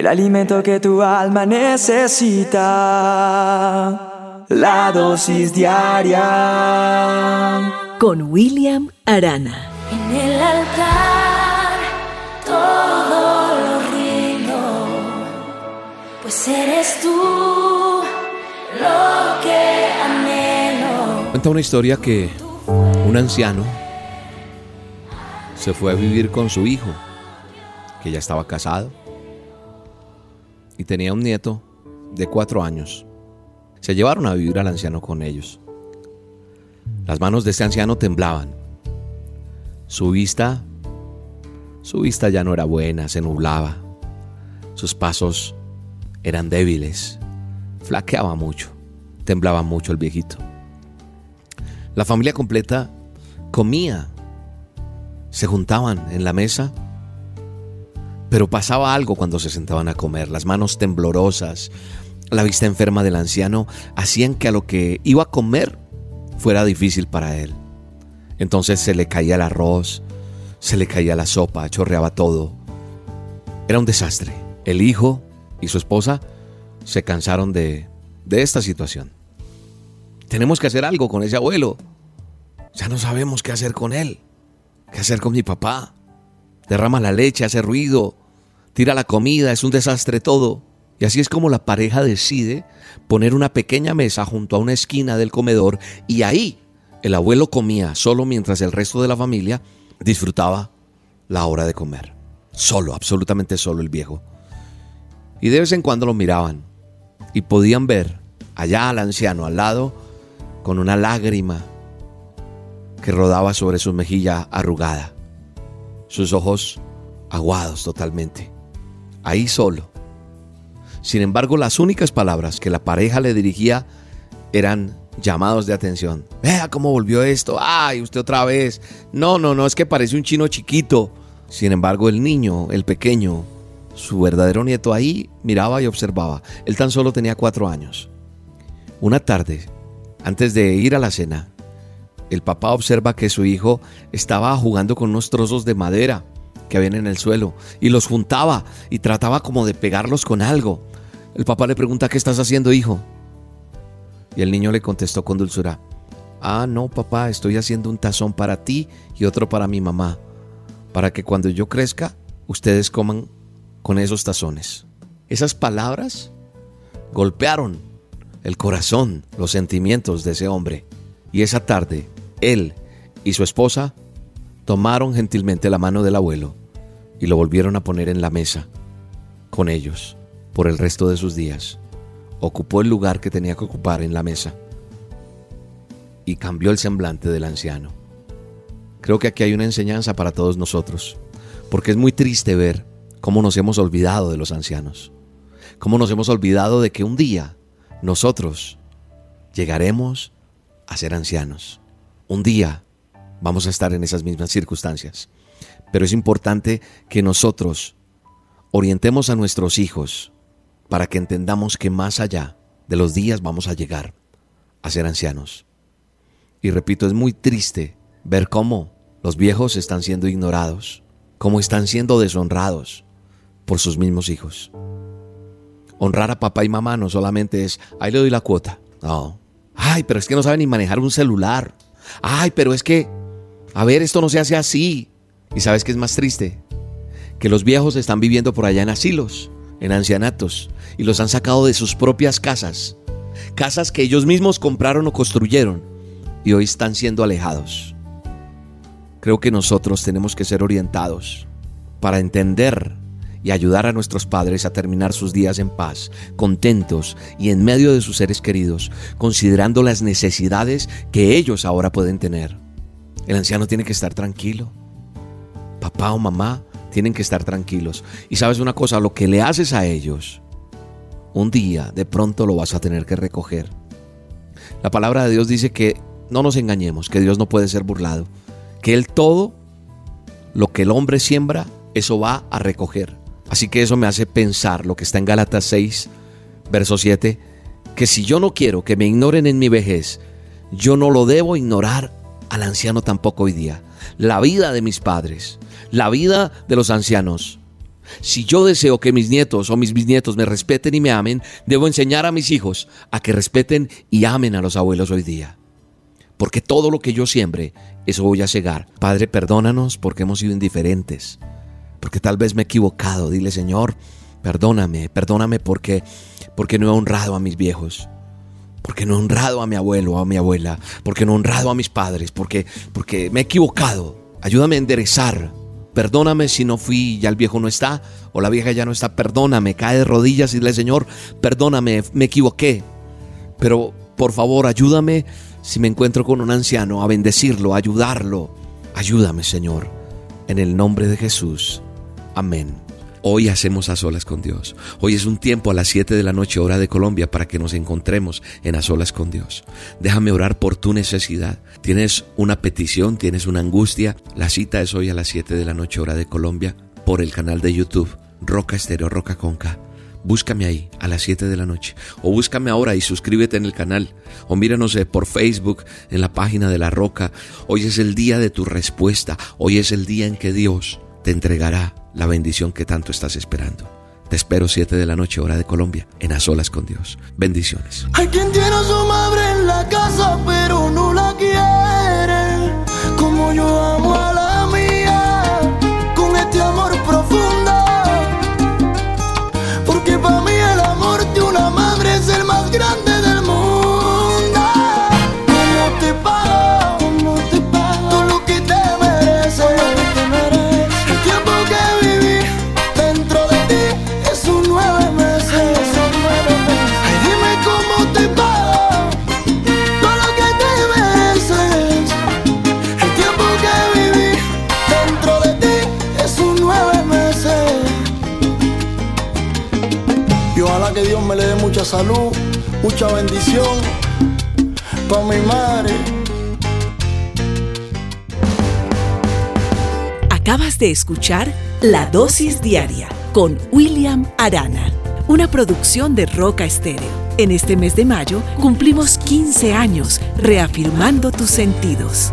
el alimento que tu alma necesita. La dosis diaria. Con William Arana. En el altar todo lo rindo, pues eres tú lo que anhelo. Cuenta una historia que un anciano se fue a vivir con su hijo, que ya estaba casado, y tenía un nieto de cuatro años. Se llevaron a vivir al anciano con ellos. Las manos de este anciano temblaban. Su vista, su vista ya no era buena, se nublaba. Sus pasos eran débiles, flaqueaba mucho, temblaba mucho el viejito. La familia completa comía se juntaban en la mesa, pero pasaba algo cuando se sentaban a comer. Las manos temblorosas, la vista enferma del anciano hacían que a lo que iba a comer fuera difícil para él. Entonces se le caía el arroz, se le caía la sopa, chorreaba todo. Era un desastre. El hijo y su esposa se cansaron de, de esta situación. Tenemos que hacer algo con ese abuelo. Ya no sabemos qué hacer con él. ¿Qué hacer con mi papá? Derrama la leche, hace ruido, tira la comida, es un desastre todo. Y así es como la pareja decide poner una pequeña mesa junto a una esquina del comedor y ahí el abuelo comía solo mientras el resto de la familia disfrutaba la hora de comer. Solo, absolutamente solo el viejo. Y de vez en cuando lo miraban y podían ver allá al anciano al lado con una lágrima que rodaba sobre su mejilla arrugada, sus ojos aguados totalmente, ahí solo. Sin embargo, las únicas palabras que la pareja le dirigía eran llamados de atención. Vea cómo volvió esto. Ay, usted otra vez. No, no, no, es que parece un chino chiquito. Sin embargo, el niño, el pequeño, su verdadero nieto ahí miraba y observaba. Él tan solo tenía cuatro años. Una tarde, antes de ir a la cena, el papá observa que su hijo estaba jugando con unos trozos de madera que habían en el suelo y los juntaba y trataba como de pegarlos con algo. El papá le pregunta, ¿qué estás haciendo, hijo? Y el niño le contestó con dulzura, ah, no, papá, estoy haciendo un tazón para ti y otro para mi mamá, para que cuando yo crezca, ustedes coman con esos tazones. Esas palabras golpearon el corazón, los sentimientos de ese hombre. Y esa tarde él y su esposa tomaron gentilmente la mano del abuelo y lo volvieron a poner en la mesa con ellos por el resto de sus días. Ocupó el lugar que tenía que ocupar en la mesa y cambió el semblante del anciano. Creo que aquí hay una enseñanza para todos nosotros, porque es muy triste ver cómo nos hemos olvidado de los ancianos, cómo nos hemos olvidado de que un día nosotros llegaremos a ser ancianos. Un día vamos a estar en esas mismas circunstancias. Pero es importante que nosotros orientemos a nuestros hijos para que entendamos que más allá de los días vamos a llegar a ser ancianos. Y repito, es muy triste ver cómo los viejos están siendo ignorados, cómo están siendo deshonrados por sus mismos hijos. Honrar a papá y mamá no solamente es, ahí le doy la cuota. No. Ay, pero es que no saben ni manejar un celular. Ay, pero es que, a ver, esto no se hace así. ¿Y sabes qué es más triste? Que los viejos están viviendo por allá en asilos, en ancianatos, y los han sacado de sus propias casas. Casas que ellos mismos compraron o construyeron, y hoy están siendo alejados. Creo que nosotros tenemos que ser orientados para entender y ayudar a nuestros padres a terminar sus días en paz, contentos y en medio de sus seres queridos, considerando las necesidades que ellos ahora pueden tener. El anciano tiene que estar tranquilo. Papá o mamá tienen que estar tranquilos. Y sabes una cosa, lo que le haces a ellos, un día de pronto lo vas a tener que recoger. La palabra de Dios dice que no nos engañemos, que Dios no puede ser burlado, que Él todo, lo que el hombre siembra, eso va a recoger. Así que eso me hace pensar lo que está en Gálatas 6, verso 7, que si yo no quiero que me ignoren en mi vejez, yo no lo debo ignorar al anciano tampoco hoy día. La vida de mis padres, la vida de los ancianos, Si yo deseo que mis nietos o mis bisnietos me respeten y me amen, debo enseñar a mis hijos a que respeten y amen a los abuelos hoy día. Porque todo lo que yo siembre, eso voy a cegar. Padre, perdónanos porque hemos sido indiferentes. Porque tal vez me he equivocado. Dile, Señor, perdóname, perdóname porque, porque no he honrado a mis viejos. Porque no he honrado a mi abuelo a mi abuela. Porque no he honrado a mis padres. Porque, porque me he equivocado. Ayúdame a enderezar Perdóname si no fui, ya el viejo no está, o la vieja ya no está, perdóname, cae de rodillas y dile, Señor, perdóname, me equivoqué. Pero por favor, ayúdame si me encuentro con un anciano, a bendecirlo, a ayudarlo. Ayúdame, Señor, en el nombre de Jesús. Amén. Hoy hacemos a solas con Dios. Hoy es un tiempo a las 7 de la noche hora de Colombia para que nos encontremos en a solas con Dios. Déjame orar por tu necesidad. Tienes una petición, tienes una angustia. La cita es hoy a las 7 de la noche hora de Colombia por el canal de YouTube Roca Estéreo Roca Conca. Búscame ahí a las 7 de la noche. O búscame ahora y suscríbete en el canal. O míranos por Facebook en la página de La Roca. Hoy es el día de tu respuesta. Hoy es el día en que Dios te entregará la bendición que tanto estás esperando. Te espero 7 de la noche, hora de Colombia, en A Solas con Dios. Bendiciones. Hay quien tiene a su madre en la casa, pero no la quiere. Como yo Y ojalá que Dios me le dé mucha salud, mucha bendición para mi madre. Acabas de escuchar La Dosis Diaria con William Arana, una producción de Roca Estéreo. En este mes de mayo cumplimos 15 años reafirmando tus sentidos.